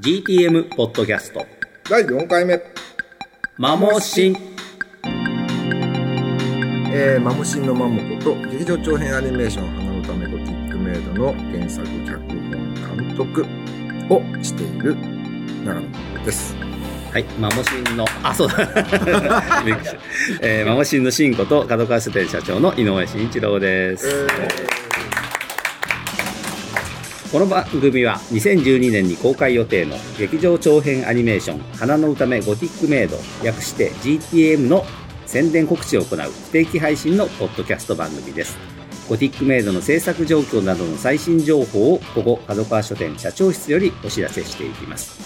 GTM ポッドキャスト第4回目。マモシンえー、マムシンのマモこと、劇場長編アニメーション花のためゴティックメイドの原作脚本監督をしている長野真です。はい、マモシンの、あ、そうだ。えー、マモシンのシンこと角川書店社長の井上慎一郎です。この番組は2012年に公開予定の劇場長編アニメーション花の歌めゴティックメイド略して GTM の宣伝告知を行う不定期配信のポッドキャスト番組です。ゴティックメイドの制作状況などの最新情報をここ角川書店社長室よりお知らせしていきます。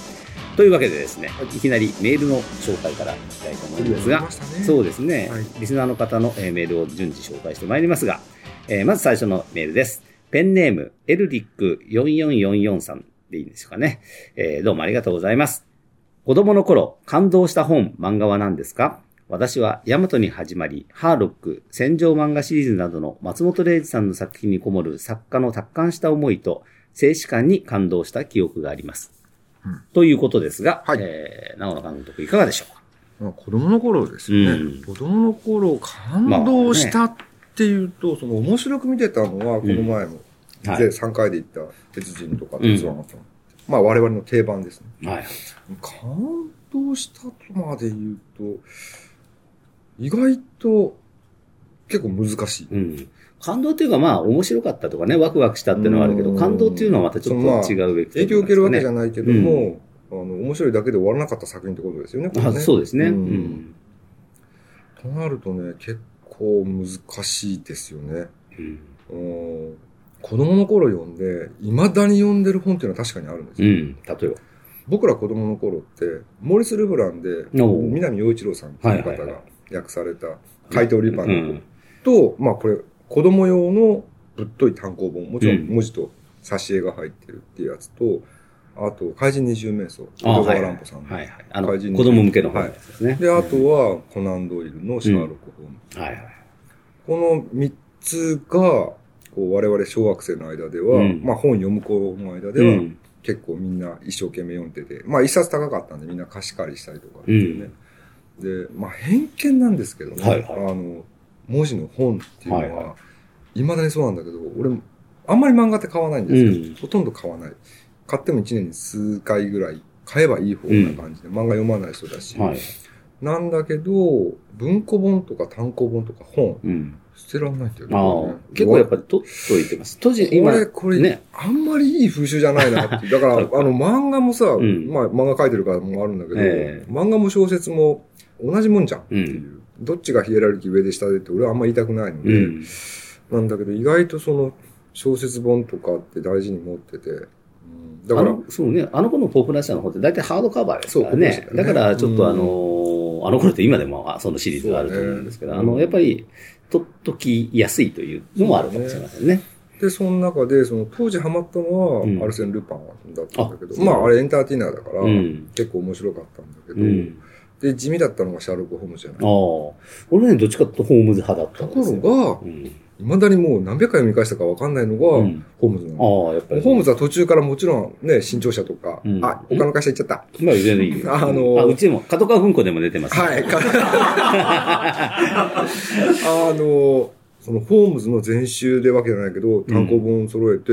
というわけでですね、いきなりメールの紹介からいきたいと思いますが、そうですね、はいリスナーの方のえーメールを順次紹介してまいりますが、えーまず最初のメールです。ペンネーム、エルリック4444さんでいいんですかね。えーどうもありがとうございます。子供の頃、感動した本、漫画は何ですか？私は、ヤマトに始まり、ハーロック、戦場漫画シリーズなどの松本零士さんの作品にこもる作家の達観した思いと、静止感に感動した記憶があります。うんということですが、はいえー、長野監督いかがでしょうか？まあ、子供の頃ですよね。うん子供の頃感動したっていうと、その面白く見てたのは、この前も、はいで3回で行った鉄人とか鉄腕アトムまあ我々の定番ですね。はい。感動したとまで言うと、意外と結構難しい。うん。感動っていうかまあ面白かったとかね、ワクワクしたっていうのはあるけど、うん感動っていうのはまたちょっと違うべき影響を受けるわけじゃないけども、あの、面白いだけで終わらなかった作品ってことですよね。これそうですね。ううんん。となるとね、結構難しいですよね。うん。うん子供の頃読んで、未だに読んでる本っていうのは確かにあるんですよ。うん。例えば。僕ら子供の頃って、モーリス・ルブランで、南洋一郎さんっていう方が訳された、怪盗リパンのうん。と、まあこれ、子供用のぶっとい単行本、もちろうんん文字と挿絵が入ってるっていうやつと、あと、怪人二十面相、あ江戸川乱歩さんの。はいはい。あの、怪人子供向けの本ですね。で、あとは、コナン・ドイルのシャーロック・ホームズ。はいはい。この三つが、こう我々小学生の間では、うんまあ本読む子の間では、うん。結構みんな一生懸命読んでて、まあ一冊高かったんでみんな貸し借りしたりとかっていうね。で、まあ偏見なんですけどね、はいはいあの、文字の本っていうのは、はいは未だにそうなんだけど、俺も、あんまり漫画って買わないんですけど、うんほとんど買わない。買っても一年に数回ぐらい買えばいい方な感じで、漫画読まない人だし、はい。なんだけど、文庫本とか単行本とか本、うん。捨てらんないんだよね。あこれねあ、結構やっぱり取っといてます。当時、今、これ、これ、ね。あんまりいい風習じゃないなっていう。だから、あの、漫画もさ、んまあ、漫画書いてるからもあるんだけど、え漫画も小説も同じもんじゃんっていう。うんどっちがヒエラルキー上で下でって俺はあんま言いたくないので、うん。なんだけど、意外とその、小説本とかって大事に持ってて、うんだから、あの、そうね、あの頃のポッシャーの方って大体ハードカバーですからね。ねだからちょっとあのうーあの頃って今でもあそのシリーズがあると思うんですけど、ねうんやっぱり、取っときやすいというのもあるかもしれませんね。で、その中で、その当時ハマったのは、うんアルセン・ルパンだったんだけど、あまあ、あれエンターテイナーだから、うん結構面白かったんだけど、うん。で、地味だったのがシャーロック・ホームズじゃない？ああ。俺ね、どっちかというとホームズ派だったとこんですよ。ろが、うん。未だにもう何百回読み返したか分かんないのが、うんホームズなの。ああ、やっぱり。ホームズは途中からもちろんね、新潮社とか、うんあ、他の会社行っちゃった。まあ、全然いいよ。あのーあ、うちでも、角川文庫でも出てます。はい。か あの、そのホームズの全集でわけじゃないけど、単行本揃えて、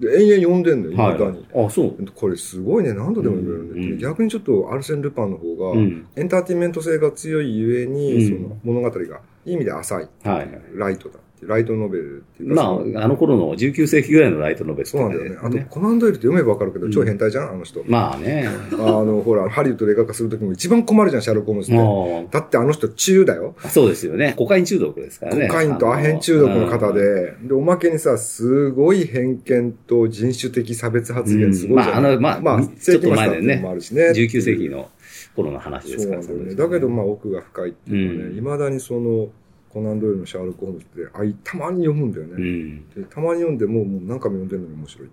で、延々読んでんのよ、はい未だに。。あ、そう。これすごいね、何度でも読めるんだよ、うん逆にちょっとアルセン・ルパンの方が、うん。エンターテインメント性が強いゆえに、うんその物語が、いい意味で浅い。はい。ライトだ。ライトノベルっていうか。まあ、あの頃の19世紀ぐらいのライトノベルってそうなんだよね。あと、コナンドイルって読めばわかるけど、超変態じゃん、あの人。まあね。あの、ほら、ハリウッドで映画化するときも一番困るじゃん、シャーロック・ホームズって。もだってあの人中だよ。う、そうですよね。コカイン中毒ですからね。コカインとアヘン中毒の方で、で、おまけにさ、すごい偏見と人種的差別発言すごいじゃん。うんまああのまあまあ、ちょっと前だっていうのもあるしね。19世紀の頃の話ですからね。だけど、まあ、奥が深いっていうかね、うん未だにその、コナンドイルのシャーロック・ホームズって、あい、たまに読むんだよね。うん。でたまに読んでも、もう何回も読んでるのに面白い。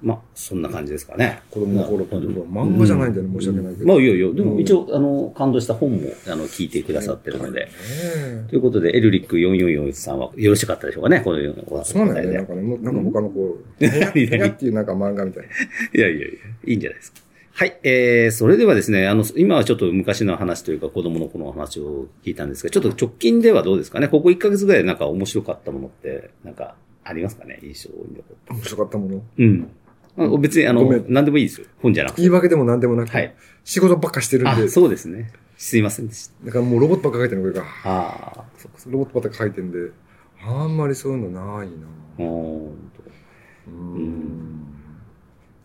まあ、そんな感じですかね。子供の頃っていうのはうん漫画じゃないんだよね、申し訳ないけど。まあ、いやいや、でうんも一応、あの、感動した本も、あの、聞いてくださってるので。ねえということで、エルリック4441さんはよろしかったでしょうかね、このようなおそうなんだよね。なんでかね、なんか他のこう、うんっていうなんか漫画みたいな。いやいやいや、いいんじゃないですか。はい。えー、それではですね、あの、今はちょっと昔の話というか子供の頃の話を聞いたんですが、ちょっと直近ではどうですかね？ここ1ヶ月ぐらいなんか面白かったものって、なんか、ありますかね？印象に残った。面白かったもの？うん。あ別に、あの何でもいいですよ。本じゃなくて。言い訳でも何でもなく、はい仕事ばっかしてるんあ、で、そうですね。すいませんでした。だからもうロボットばっか書いてるのが、ああ、ロボットばっか書いてるんで、あんまりそういうのないなか。うーんうーん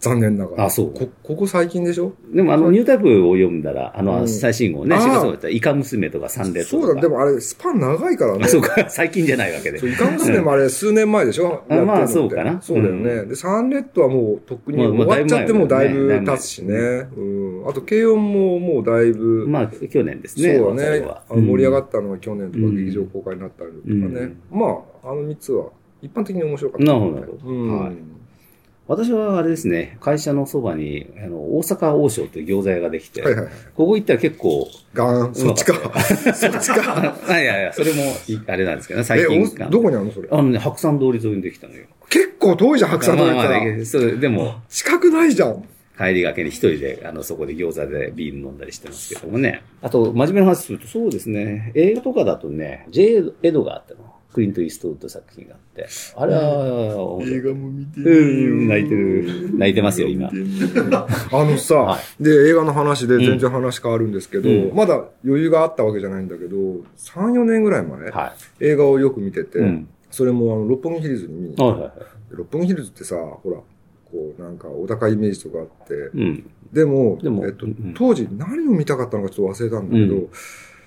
残念ながら。あそうこ、ここ最近でしょ？でもあの、ニュータイプを読んだら、あうの、ん最新号ね、あー4月号だったら、イカ娘とかサンレッドとか。そうだ、でもあれ、スパン長いからね。あ、そうか、最近じゃないわけでそう、。イカ娘もあれ数年前でしょ？あまあそうかなそうだよね。うで、サンレッドはもうとっくに終わっちゃってもだいぶ経つしね。うん。あと、軽音ももうだいぶ、まあ、去年ですね。そうだね。あの盛り上がっったのが去年とかうん劇場公開になったりとかね。うんまあ、あの3つは一般的に面白かった、なるほどなるほどうん。はい私はあれですね、会社のそばに、あの、大阪王将という餃子屋ができて、はいはいはい。ここ行ったら結構、ガーン、そっちか？そっちか？あいやいや、それもい、あれなんですけどね、え、最近おどこにあるのそれ？あのね、白山通り沿いにできたのよ。結構遠いじゃん、白山通りまあまあから。ねそうでも、近くないじゃん。帰りがけに一人で、あの、そこで餃子でビール飲んだりしてますけどもね。あと、真面目な話すると、そうですね、映画とかだとね、J. エドがあったの。クリント・イーストウッド作品があって。あれは、面白い画も見てうん、泣いてる。泣いてますよ、今。あのさ、はで、映画の話で全然話変わるんですけど、うんまだ余裕があったわけじゃないんだけど、3、4年ぐらい前、は映画をよく見てて、い。うん。それもあの、六本木ヒルズに見に行っはいはいはい。て、六本木ヒルズってさ、ほら、こう、なんか、お高いイメージとかあって、うん。でも、でもえっとうん当時何を見たかったのかちょっと忘れたんだけど、うん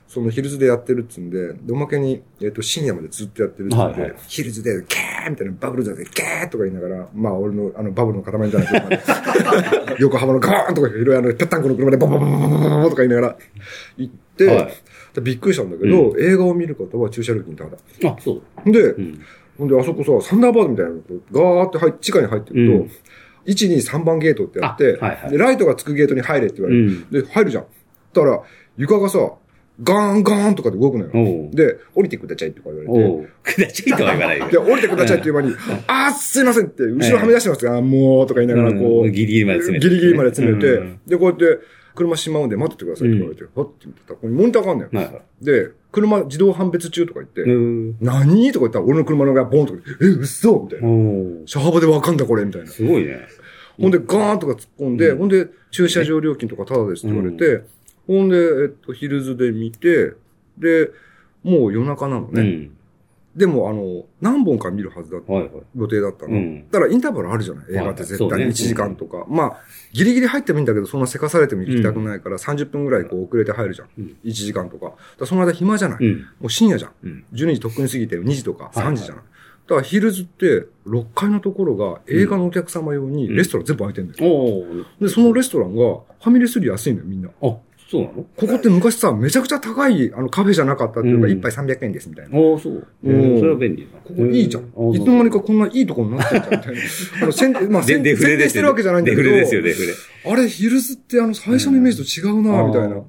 そのヒルズでやってるっつんで、でおまけに、えっと、深夜までずっとやってるっつんで、はいはいヒルズで、キャーみたいな、バブルだで、キャーとか言いながら、まあ、俺の、あの、バブルの塊みたいな車で、横浜のガーンとか、いろいろあの、ぺったんこの車で、ボボボボボボボボとか言いながら、行って、はいでびっくりしたんだけど、映画を見ることは駐車料金ただ。あ、そう。で、うん。ほんで、あそこさ、サンダーバードみたいなのがガーって入っ地下に入ってると、うん1、2、3番ゲートってやって、あはいはいで、ライトがつくゲートに入れって言われる。うん。で、入るじゃん。だから、床がさ、ガーンガーンとかで動くのよ。で、降りてくだちゃいとか言われて。くだちいとは言わないよで、。降りてくだちゃいっていう間に、あーすいませんって、後ろはみ出してますが、あーもうとか言いながら、こう、うんギリギリまで詰めてギリギリまで詰めて、うんで、こうやって、車しまうんで待っててくださいって言われて、はって見てたら、ここにモニターがあんのよ。で、車自動判別中とか言って、うん。何？とか言ったら、俺の車のがボンとか言って、え、嘘みたいな。車幅でわかんだこれみたいな。すごいね。ほんで、ガーンとか突っ込んで、うんほんで、駐車場料金とかタダですって言われて、ほんで、えっと、ヒルズで見て、で、もう夜中なのね。うん。でも、あの、何本か見るはずだった、はいはい。予定だったの。うんだからインターバルあるじゃない？映画って絶対にはい1時間とか。まあ、ギリギリ入ってもいいんだけど、そんなせかされても行きたくないから、30分ぐらいこう遅れて入るじゃん。うん1時間とか。だからその間暇じゃない、うん。もう深夜じゃん。うん。12時とっくに過ぎて2時とかはい3時じゃない、だからヒルズって6階のところが映画のお客様用にレストラン全部空いてんだよ。おう。で、そのレストランがファミレスより安いのよ、みんな。あ、そうなの？ここって昔さ、めちゃくちゃ高いあのカフェじゃなかったっていうか、うん一杯300円ですみたいな。おおそう。えうんーそれは便利だ。ここいいじゃん。うんいつの間にかこんないいとこになってんじゃん、みたいな。あの、宣 まあ、で宣デフレですよ宣伝してるわけじゃないんだけど。デフレですよ、デフレ。あれ、ヒルズってあの、最初のイメージと違うな、みたいな。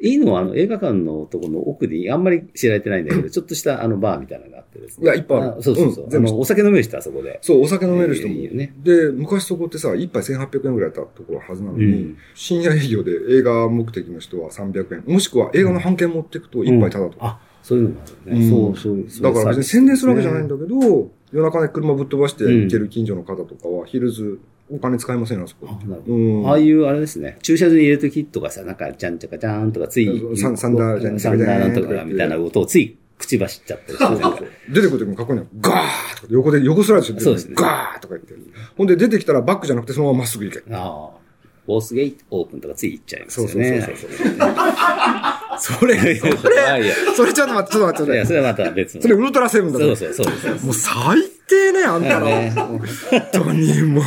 いいのは、あの、映画館のところの奥に、あんまり知られてないんだけど、ちょっとしたあの、バーみたいなのがあってですね。いやいっぱいあるそうそうそう。うんお酒飲める人はそこで。そう、お酒飲める人も。いいよね。で、昔そこってさ、一杯1800円ぐらいだったところはずなのに、うん深夜営業で映画目的の人は300円。もしくは映画の半券持っていくと一杯タダとか。あ、そういうのもあるね。うんそう、そう、そうだから別に宣伝するわけじゃないんだ。だけど、夜中に車ぶっ飛ばして行ける近所の方とかは、ヒルズお金使いませんよ、あそこ。あ。ああいう、あれですね。駐車場に入れるときとかさ、なんか、じゃんちゃかじゃーんとか、つい、サンサンダーじゃんちゃかじゃーんとかみたいな音をつい、口走っちゃったりしてね。出てくるときもかっこいいの。ガーとか横で、横スライドしそうですねガーとか言って。ほんで出てきたらバックじゃなくてそのまままっすぐ行け。ああ。ボースゲートオープンとかつい行っちゃいますそうそうよね。そうそう。それ、それ、それちょっと待って、ちょっと待って、いや、それ。はまた別の。それウルトラセブンだそうぞ。そうそうです。もう最低ね、あんたの。ね本当にもう。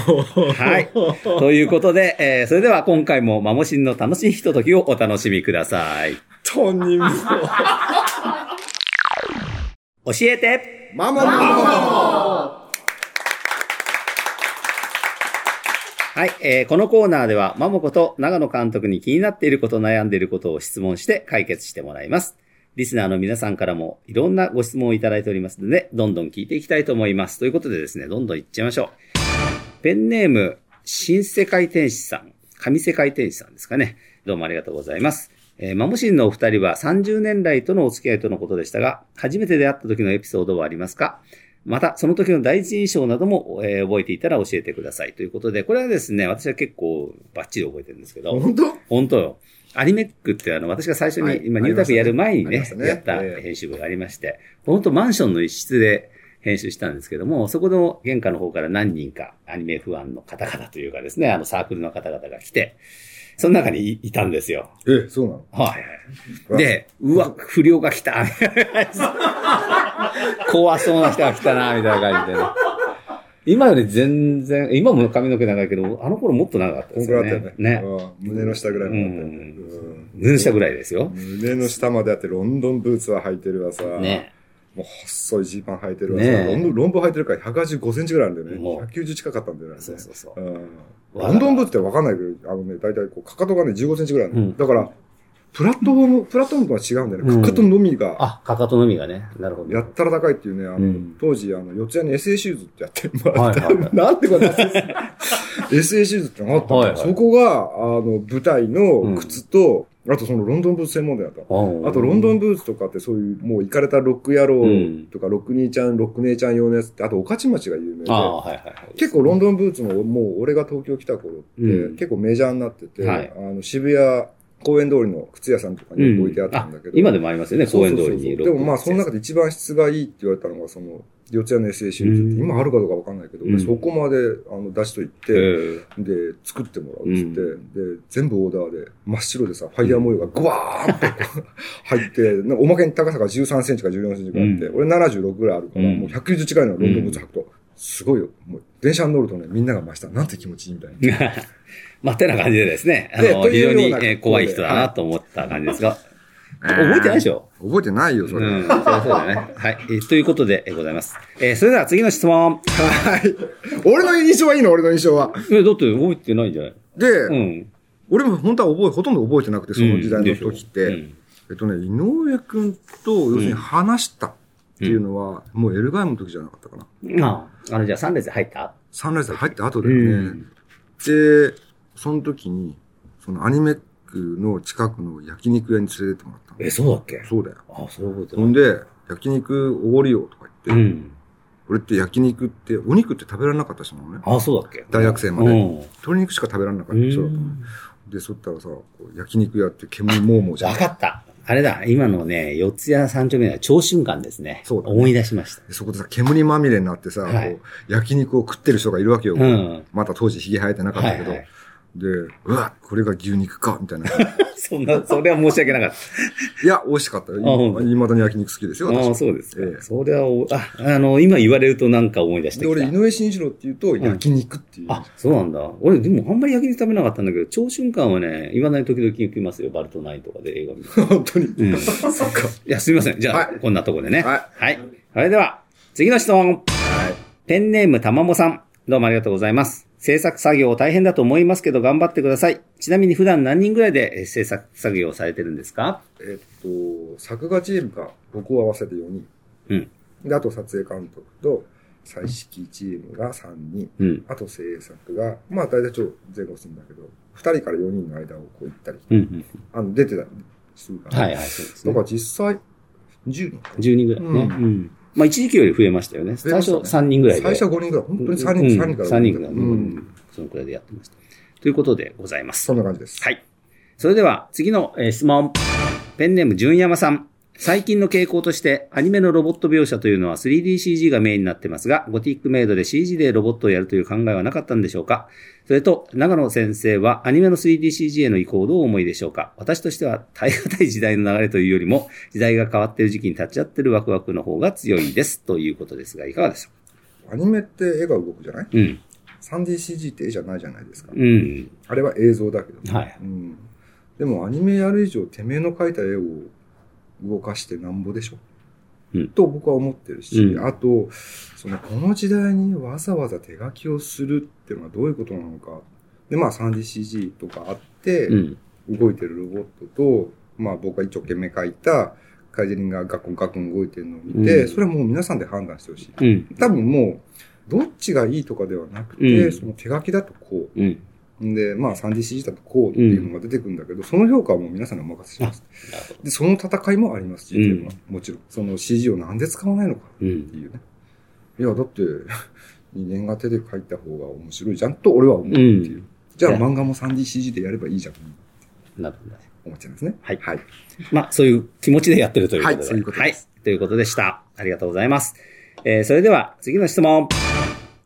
はい。ということで、えー、それでは今回もマモシンの楽しいひとときをお楽しみください。本当にもう。教えてマママはい、えー、このコーナーでは、マモこと長野監督に気になっていること、悩んでいることを質問して解決してもらいます。リスナーの皆さんからもいろんなご質問をいただいておりますので、どんどん聞いていきたいと思います。ということでですね、どんどんいっちゃいましょう。ペンネーム、新世界天使さん上世界天使さんですかね。どうもありがとうございます。えー、マモシンのお二人は30年来とのお付き合いとのことでしたが、初めて出会った時のエピソードはありますか？また、その時の第一印象なども、えー覚えていたら教えてください。ということで、これはですね、私は結構バッチリ覚えてるんですけど、本当？本当よ。アニメックってあの、私が最初に、はい。今、ニュータクやる前にねありましたね。やったええ。編集部がありまして、本当マンションの一室で編集したんですけども、そこの玄関の方から何人かアニメ不安の方々というかですね、あのサークルの方々が来て、その中にいいたんですよ。え、そうなの？はいはい。で、うわ、不良が来た、みたいな感じで怖そうな人が来たな、みたいな感じでね。今より全然、今も髪の毛長いけど、あの頃もっと長かったですよこんくらいあったね。よね。ね。うん胸の下ぐらいまであったよねうんうん胸下ぐらいですよ。胸の下まであって、ロンドンブーツは履いてるわさ。ね。もう細いジーパン履いてるわさ。ねロンドンロンブー履いてるから185センチぐらいあるんだよね。もう190近かったんだよね。そうそうそう。うんロンドンブーツってわかんないけど、あのね、だいたいこう、かかとがね、15センチぐらいあるの、うんだから、プラットフォーム、プラットフォームとは違うんだよね。うん。かかとのみが、あ、かかとのみがね。なるほど。やったら高いっていうね、あの、うん。当時、あの、四谷に SA シューズってやって、まあ、はいはいはい。なんてことだ SA シューズってのがあったんだよ、はいはい。そこが、あの、舞台の靴と、あとそのロンドンブーツ専門店だった。うん。あと、ロンドンブーツとかってそういう、もう行かれたロック野郎うん。とか、ロック兄ちゃん、ロック姉ちゃん用のやつって、あと、御徒町が有名で、ああ、はいはいはい。結構ロンドンブーツももう俺が東京来た頃って、うん。結構メジャーになってて、はい。あの渋谷公園通りの靴屋さんとかに置いてあったんだけど。あ今でもありますよね、公園通りに。でもまあその中で一番質がいいって言われたのがその、四谷の SA シリーズって、うん。今あるかどうかわかんないけど、うん。そこまであの出しといて、えで、作ってもらうっつって、で、全部オーダーで真っ白でさ、ファイヤー模様がグワーンってこう入って、なんかおまけに高さが13センチか14センチぐらいあって、う俺76ぐらいあるから、うん。もう190近いのロンドンブーツ履くと、すごいよ。もう電車に乗るとね、みんなが真下、なんて気持ちいいみたいな。え まあ、てな感じでですね、あの、非常にえー怖い人だなと思った感じですが、覚えてないでしょ？覚えてないよ、それ。うん、そそうだね。はい。えーということでえーございます。えーそれでは次の質問。はい。俺の印象はいいの、俺の印象は。え、だって覚えてないんじゃない？で、うん。俺も本当は覚え、ほとんど覚えてなくて、その時代の時って。うんえっとね、井上くんと、要するに話したっていうのは、もうエルガイムの時じゃなかったかな。うんああ、あの、じゃあ3列入った？サンライズ入って後だよね。うんで、その時に、そのアニメックの近くの焼肉屋に連れてってもらったの。え、そうだっけ？そうだよ。あ、それ覚えてない。ほんで、焼肉おごりよとかう言って、ん。俺って焼肉って、お肉って食べられなかった人なのね。あ、そうだっけ？大学生までうん鶏肉しか食べられなかったう人だったの。ん。で、そったらさ、こう焼肉屋って煙もうもうじゃんわ。かった。あれだ、今のね、四谷三丁目は超瞬間ですね。そうだね思い出しました。でそこでさ、煙まみれになってさ、はいこう焼肉を食ってる人がいるわけよ。うん。また当時髭生えてなかったけど。はいはいで、うわ、これが牛肉か、みたいな。そんな、それは申し訳なかっ いや、美味しかったよ。いまだに焼肉好きですよ、た。ああ、私。そうですか。ええそれはお、あ、あの、今言われるとなんか思い出してで、きた。俺、井上慎一郎って言うと、焼肉っていう。あ、そうなんだ。俺、でもあんまり焼肉食べなかったんだけど、超瞬間はね、未だに時々行きますよ。バルトナインとかで映画見て。本当に。うん。いそっか。や、すみません。じゃあ、はいこんなとこでね。はいはい。それでは、次の質問。はい。ペンネームたまもさん。どうもありがとうございます。制作作業大変だと思いますけど頑張ってください。ちなみに普段何人ぐらいでえー制作作業をされてるんですか？えっと、作画チームが僕を合わせて4人。うん。で、あと撮影監督と、彩色チームが3人。うん。あと制作が、まあ大体ちょっと前後するんだけど、2人から4人の間をこう行ったり、うんうん。あの、出てたりするから。はいはい、そうですねだか。ら実際、10人かな。10人ぐらいね。う。うんまあ一時期より増えましたよね。最初増えましたね3人ぐらいで。最初は5人ぐらい。本当に3人、うん3人から3人ぐらい。ううんん。そのくらいでやってました。ということでございます。そんな感じです。はい。それでは、次の、えー質問。ペンネーム、純山さん。最近の傾向として、アニメのロボット描写というのは 3DCG がメインになってますが、ゴティックメイドで CG でロボットをやるという考えはなかったんでしょうか？それと、長野先生はアニメの 3DCG への移行をどうお思いでしょうか？私としては耐え難い時代の流れというよりも、時代が変わっている時期に立ち会っているワクワクの方が強いです。ということですが、いかがでしょアニメって絵が動くじゃない？ううん。3DCG って絵じゃないじゃないですか。うん。あれは映像だけど、はいうん。でもアニメやる以上、てめえの描いた絵を動かしてなんぼでしょ。うんと僕は思ってるし、うんあと、その、この時代にわざわざ手書きをするっていうのはどういうことなのか。で、まあ 3DCG とかあって、うん。動いてるロボットと、まあ僕が一生懸命描いたカイジェリンがガクンガクン動いてるのを見て、うんそれはもう皆さんで判断してほしい。うん。多分もう、どっちがいいとかではなくて、うんその手書きだとこう、うん。で、まあ 3DCG だとこうっていうのが出てくるんだけど、その評価はもう皆さんにお任せします。で、その戦いもあります、GTM は。うもちろん。その CG をなんで使わないのかうん。っていうね。いや、だって、人間が手で描いた方が面白いじゃんと俺は思うっていう。うんじゃあ漫画も 3DCG でやればいいじゃん。なるほど。思っちゃいますね。はいはい。まあ、そういう気持ちでやってるということで。はいそういうことですはい。ということでした。ありがとうございます。えー、それでは、次の質問。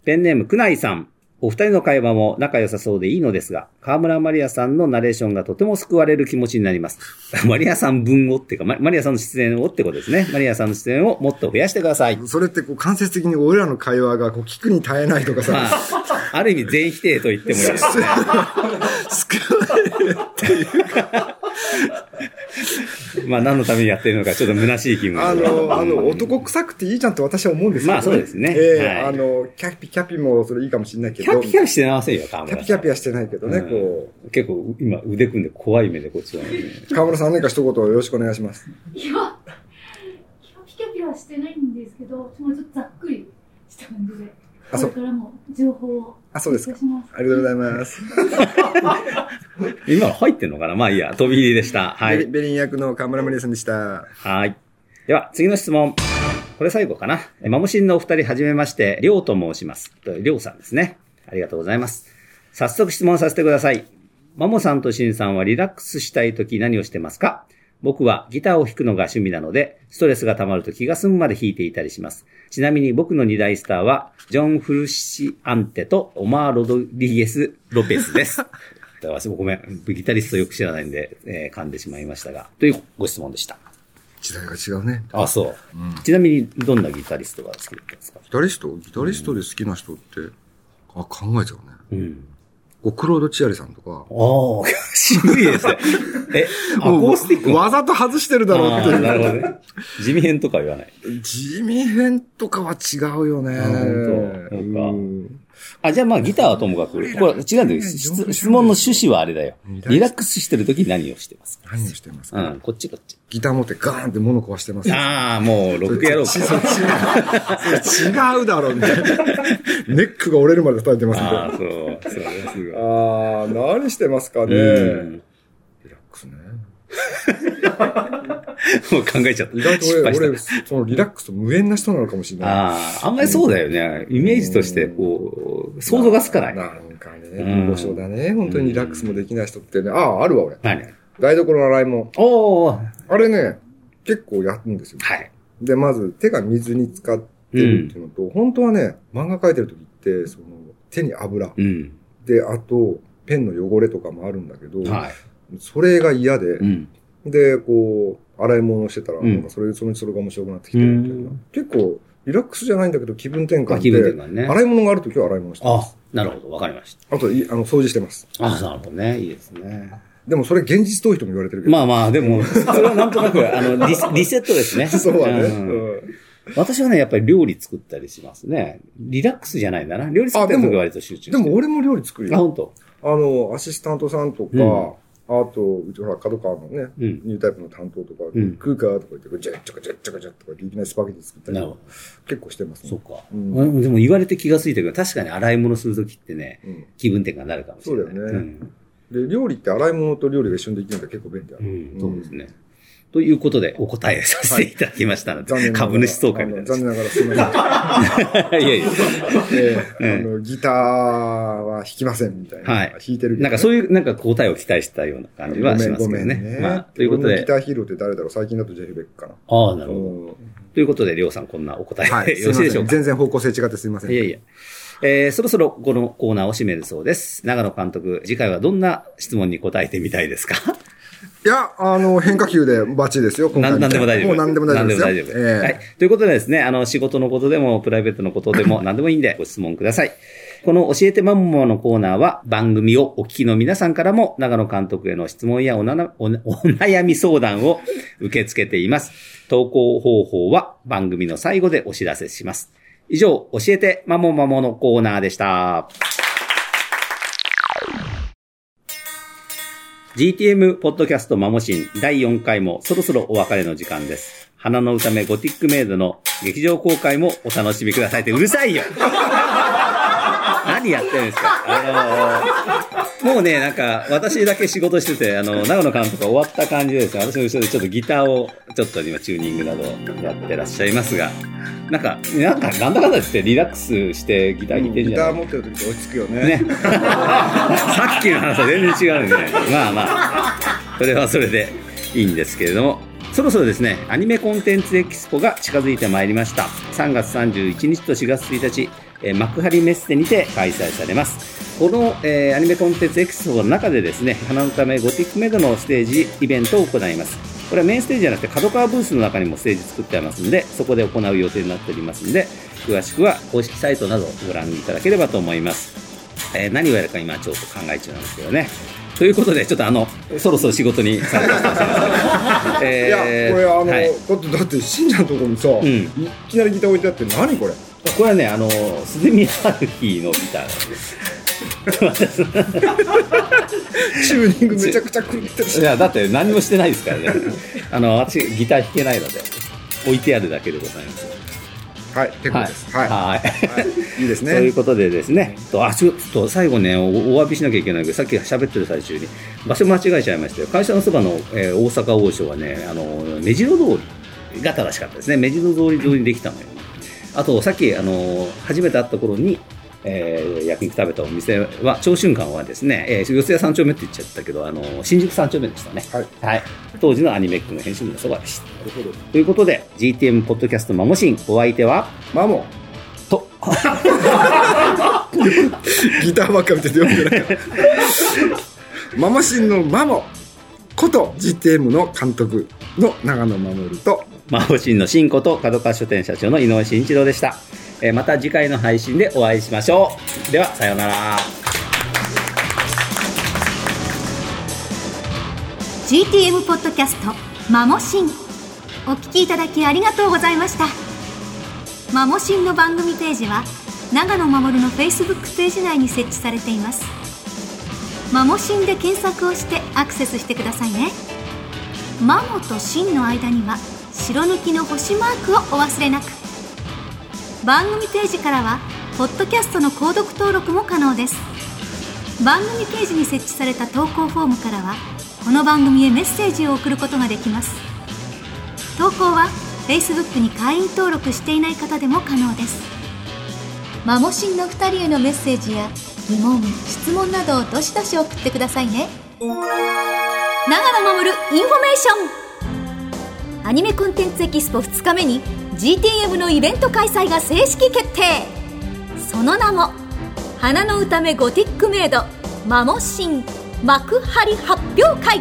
ペンネーム、くないさん。お二人の会話も仲良さそうでいいのですが、河村マリアさんのナレーションがとても救われる気持ちになります。マリアさん分をっていうか、ママリアさんの出演をってことですね。マリアさんの出演をもっと増やしてください。それってこう間接的に俺らの会話がこう聞くに耐えないとかまさ、あ、ある意味全否定と言ってもいいですね。救われるっていうか、まあ、何のためにやってるのか、ちょっと虚しい気分あの、あの、男臭くていいじゃんって私は思うんですけど、まあそうですね。ええはい。あの、キャピキャピもそれいいかもしれないけど、キャピキャピしてませんよ、河キ村さん。ャピキャピはしてないけどね、うん。こ結構、今、腕組んで怖い目でこっちは、ね。う、河村さん何か一言よろしくお願いします。いや、キャピキャピはしてないんですけど、もうちょっとざっくりした感じで、あそう。これからも情報をあそうですか。ありがとうございます。今入ってんのかな？まあいいや、飛び入りでした。はい。ベリン役の河村マリアさんでした。はい。では、次の質問。これ最後かな？えマモシンのお二人、はじめまして、りょうと申します。りょうさんですね。ありがとうございます。早速質問させてください。マモさんとシンさんはリラックスしたいとき何をしてますか？僕はギターを弾くのが趣味なので、ストレスが溜まると気が済むまで弾いていたりします。ちなみに僕の二大スターは、ジョン・フルシアンテとオマー・ロドリゲス・ロペスです。私もごめん、ギタリストよく知らないんで、えー噛んでしまいましたが、というご質問でした。時代が違うね。あ、そう。ちなみに、どんなギタリストが好きだったんですか？ギタリスト？ギタリストで好きな人って、あ、考えちゃうね。うん。こうクロード・チアリさんとか。おー、渋いですね。え、アコースティックわざと外してるだろうってなる。ほどね。地味編とかは言わない。地味編とかは違うよね。あ本当そうかんあ、じゃあまあギターはともかく、これ違うんだよ。質質問の趣旨はあれだよ。リラックスしてる時に何をしてますか？何をしてますか、うん、こっちこっち。ギター持ってガーンって物壊してます。ああ、もう、ロックやろうか。違うだろ、みたいな。ネックが折れるまで叩いてますみたいな。ああ、そう。それはすごい。ああ、何してますかね。うんリラックスね。もう考えちゃった。意外と俺、俺、そのリラックスと無縁な人なのかもしれない。ああ、あんまりそうだよね。イメージとして、こう、想像がつかない。なんかね、うん貧乏症だね。本当にリラックスもできない人ってね。ああ、あるわ、俺。何？台所の洗い物。おー、あれね、結構やるんですよ。はい。で、まず手が水に浸かってるっていうのと、本当はね、漫画描いてる時って、その、手に油。うん。で、あと、ペンの汚れとかもあるんだけど、はい。それが嫌で、うん。で、こう、洗い物をしてたら、うんなんかそれ、そのうちそれが面白くなってきてるみたいな。うん結構、リラックスじゃないんだけど気分転換あ気分転で、換ね。洗い物がある時は洗い物してまあす。、なるほど。わかりました。あと、いあの、掃除してます。あ、なるほどね。いいですね。でもそれ現実逃避とも言われてるけど。まあまあ、でも、それはなんとなく、あの、リスリセットですね。そうはね。んうん私はね、やっぱり料理作ったりしますね。リラックスじゃないんだな。料理作ってる時は割と集中してでも俺も料理作るあ、よ。本当？あの、アシスタントさんとか、うんあと、うちほら、角川のね、うん。ニュータイプの担当とか、うん食うかとか言って、ジャッチャカジャッチャカジャッとかっていきなりスパゲティ作ったり。結構してますね。そうか。うんうんでも言われて気がついたけど、確かに洗い物するときってね、うん気分転換になるかもしれない。そうだよねで、料理って洗い物と料理が一緒にできるんだ結構便利だ。うん。うん。そうですね。ということで、お答えさせていただきましたので、残念ながら。株主総会みたいな。残念ながらすみません。いやいや。ええうんあの、ギターは弾きませんみたいな。はい弾いてるねなんかそういう、なんか答えを期待したような感じはしますけどごめんごめんね。まあ、ということでギタ、ーヒーローって誰だろう？最近だとジェフ・ベックかな。ああ、なるほど。うんということで、りょうさん、こんなお答え、はい。よろしいでしょうか全然方向性違ってすみません。いやいや。えー、そろそろこのコーナーを締めるそうです。長野監督、次回はどんな質問に答えてみたいですか？いや、あの、変化球でバッチリですよ、今な回みたいんなんでも大丈夫。もう何でも大丈夫ですよ。何でも大丈夫。ええはい。ということでですね、あの、仕事のことでも、プライベートのことでも、何でもいいんで、ご質問ください。この教えてマンモのコーナーは、番組をお聞きの皆さんからも、長野監督への質問やおななおお悩み相談を受け付けています。投稿方法は、番組の最後でお知らせします。以上、教えてマモマモのコーナーでした。GTM ポッドキャストマモシン第4回もそろそろお別れの時間です。花の歌目ゴティックメイドの劇場公開もお楽しみくださいってうるさいよ何やってるんですか？あのーもうね、なんか、私だけ仕事してて、あの、長野監督が終わった感じですね。私の後ろでちょっとギターを、ちょっと今、チューニングなどやってらっしゃいますが、なんか、なんか、なんだかんだってリラックスしてギター弾いてんギじゃない？ター持ってる時落ち着くよね。ね。さっきの話は全然違うんでね。まあまあ、それはそれでいいんですけれども、そろそろですね、アニメコンテンツエキスポが近づいてまいりました。3月31日と4月1日、えー幕張メッセにて開催されます。この、えーアニメコンテンツエキスポの中でですね、花のためゴティックメドのステージイベントを行います。これはメインステージじゃなくて、角川ブースの中にもステージ作ってありますんで、そこで行う予定になっておりますんで、詳しくは公式サイトなどをご覧いただければと思います。えー何をやるか今ちょっと考え中なんですけどね。ということで、ちょっとあの、そろそろ仕事にて いや、ーこれあの、はいだって、だって、信者のところにさ、んいきなりギター置いてあって、何これ？これはね、あの、鈴宮春日のギターなんです。チューニングめちゃくちゃ狂ってるしい。や、だって何もしてないですからね。あの、私、ギター弾けないので、置いてあるだけでございます。はい、結構です。はい。ははい。い、いいです というね。ことでですね、とあちょっと最後ねお、お詫びしなきゃいけないけど、さっき喋ってる最中に、場所間違えちゃいましたよ。会社のそばの、えー大阪王将はね、あの目白通りが正しかったですね。目白通り上にできたのよ。あと、さっき、あの初めて会った頃に、えー焼肉食べたお店は、長春館はですね、えー四谷三丁目って言っちゃったけど、あの新宿三丁目でしたね。はい。当時のアニメックの編集部のそばでした。なるほど。ということで、GTM ポッドキャストマモシン、お相手は、マモ。と、ギターばっか見てて読んでない。ママシンのマモこと GTM の監督の長野守と、マホシンの新子と角川書店社長の井上慎一郎でした。えーまた次回の配信でお会いしましょう。では、さようなら。GTM ポッドキャストマモシンお聞きいただきありがとうございましたマモシンの番組ページは長野守の Facebook ページ内に設置されていますマモシンで検索をしてアクセスしてくださいねマモとシンの間には白抜きの星マークをお忘れなく。番組ページからはポッドキャストの購読登録も可能です。番組ページに設置された投稿フォームからはこの番組へメッセージを送ることができます。投稿は Facebook に会員登録していない方でも可能です。まも☆しんの2人へのメッセージや疑問質問などをどしどし送ってくださいね。永野護インフォメーション。アニメコンテンツエキスポ2日目に GTM のイベント開催が正式決定。その名も花の詩女ゴティックメイドまも☆しん幕張発表会。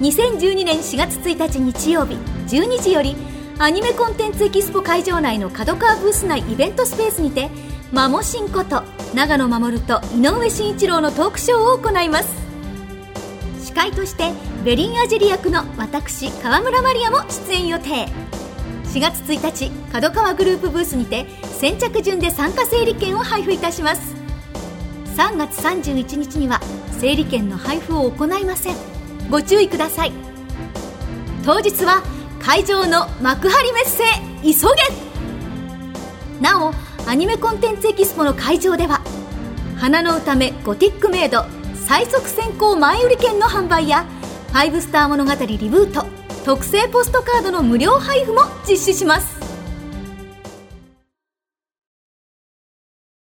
2012年4月1日日曜日12時よりアニメコンテンツエキスポ会場内の角川ブース内イベントスペースにてマモシンこと長野守と井上慎一郎のトークショーを行います。司会としてベリン・アジェリ役の私川村マリアも出演予定。4月1日角川グループブースにて先着順で参加整理券を配布いたします。3月31日には整理券の配布を行いません。ご注意ください。当日は会場の幕張メッセ急げ！なおアニメコンテンツエキスポの会場では花の歌めゴティックメイド最速先行前売り券の販売やファイブスター物語リブート特製ポストカードの無料配布も実施します。